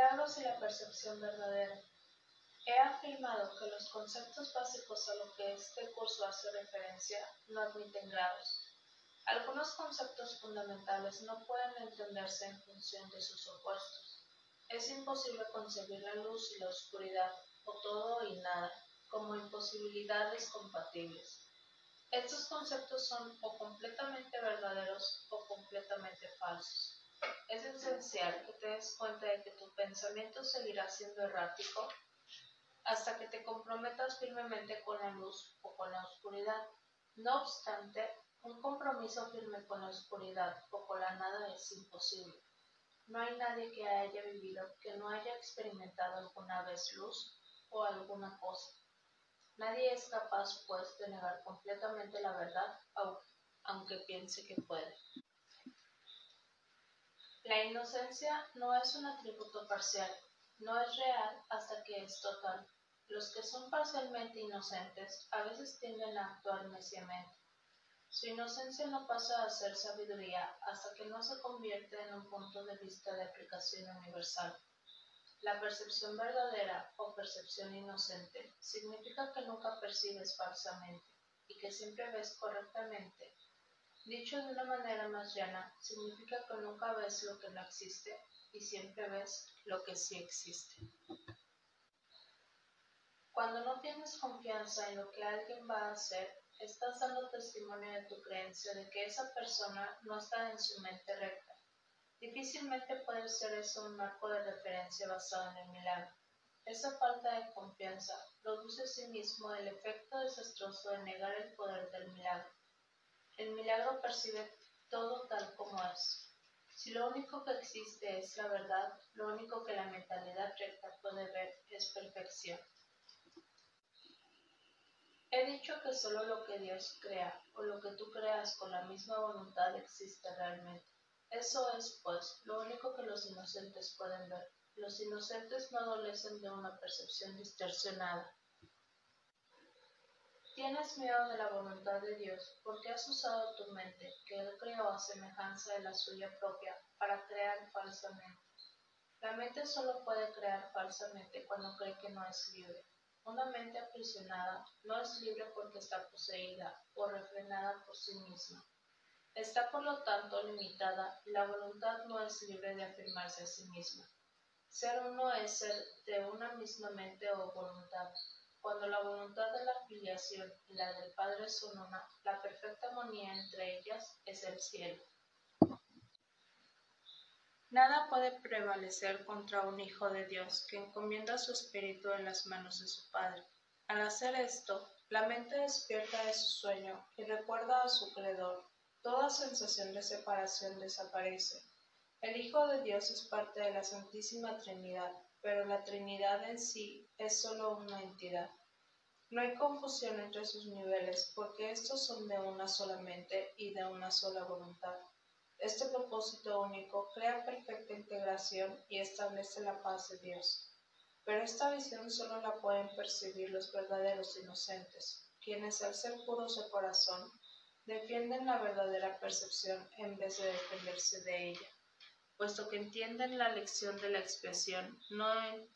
milagros y la percepción verdadera. He afirmado que los conceptos básicos a los que este curso hace referencia no admiten grados. Algunos conceptos fundamentales no pueden entenderse en función de sus opuestos. Es imposible concebir la luz y la oscuridad, o todo y nada, como imposibilidades compatibles. Estos conceptos son o completamente verdaderos o completamente falsos. Es esencial que te des cuenta de que tu pensamiento seguirá siendo errático hasta que te comprometas firmemente con la luz o con la oscuridad. No obstante, un compromiso firme con la oscuridad o con la nada es imposible. No hay nadie que haya vivido que no haya experimentado alguna vez luz o alguna cosa. Nadie es capaz, pues, de negar completamente la verdad, aunque piense que puede. La inocencia no es un atributo parcial, no es real hasta que es total. Los que son parcialmente inocentes a veces tienden a actuar neciamente. Su inocencia no pasa a ser sabiduría hasta que no se convierte en un punto de vista de aplicación universal. La percepción verdadera o percepción inocente significa que nunca percibes falsamente y que siempre ves correctamente. Dicho de una manera más llana, significa que nunca ves lo que no existe y siempre ves lo que sí existe. Cuando no tienes confianza en lo que alguien va a hacer, estás dando testimonio de tu creencia de que esa persona no está en su mente recta Difícilmente puede ser eso un marco de referencia basado en el milagro. Esa falta de confianza produce en sí mismo el efecto desastroso de negar el poder del milagro. El milagro percibe todo tal como es. Si lo único que existe es la verdad, lo único que la mentalidad recta puede ver es perfección. He dicho que solo lo que Dios crea o lo que tú creas con la misma voluntad existe realmente. Eso es, pues, lo único que los inocentes pueden ver. Los inocentes no adolecen de una percepción distorsionada. Tienes miedo de la voluntad de Dios porque has usado tu mente, que Él creó a semejanza de la suya propia, para crear falsamente. La mente solo puede crear falsamente cuando cree que no es libre. Una mente aprisionada no es libre porque está poseída o refrenada por sí misma. Está por lo tanto limitada y la voluntad no es libre de afirmarse a sí misma. Ser uno es ser de una misma mente o voluntad. Cuando la voluntad de la filiación y la del Padre son una, la perfecta armonía entre ellas es el cielo. Nada puede prevalecer contra un Hijo de Dios que encomienda su espíritu en las manos de su Padre. Al hacer esto, la mente despierta de su sueño y recuerda a su Creador, Toda sensación de separación desaparece. El Hijo de Dios es parte de la Santísima Trinidad, pero la Trinidad en sí es sólo una entidad. No hay confusión entre sus niveles, porque estos son de una sola mente y de una sola voluntad. Este propósito único crea perfecta integración y establece la paz de Dios. Pero esta visión solo la pueden percibir los verdaderos inocentes, quienes al ser puros de corazón defienden la verdadera percepción en vez de defenderse de ella, puesto que entienden la lección de la expiación, no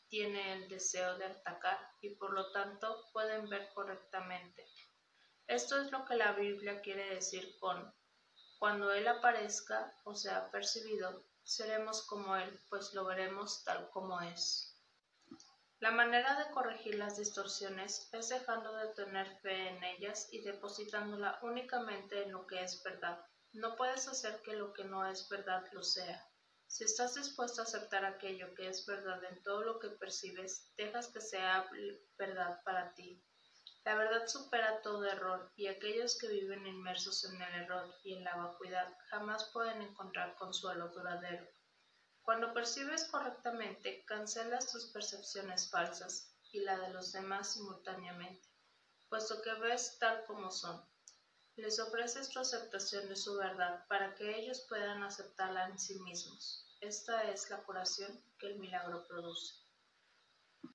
tiene el deseo de atacar y por lo tanto pueden ver correctamente. Esto es lo que la Biblia quiere decir con cuando Él aparezca o sea percibido, seremos como Él, pues lo veremos tal como es. La manera de corregir las distorsiones es dejando de tener fe en ellas y depositándola únicamente en lo que es verdad. No puedes hacer que lo que no es verdad lo sea. Si estás dispuesto a aceptar aquello que es verdad en todo lo que percibes, dejas que sea verdad para ti. La verdad supera todo error y aquellos que viven inmersos en el error y en la vacuidad jamás pueden encontrar consuelo duradero. Cuando percibes correctamente, cancelas tus percepciones falsas y la de los demás simultáneamente, puesto que ves tal como son. Les ofreces tu aceptación de su verdad para que ellos puedan aceptarla en sí mismos. Esta es la curación que el milagro produce.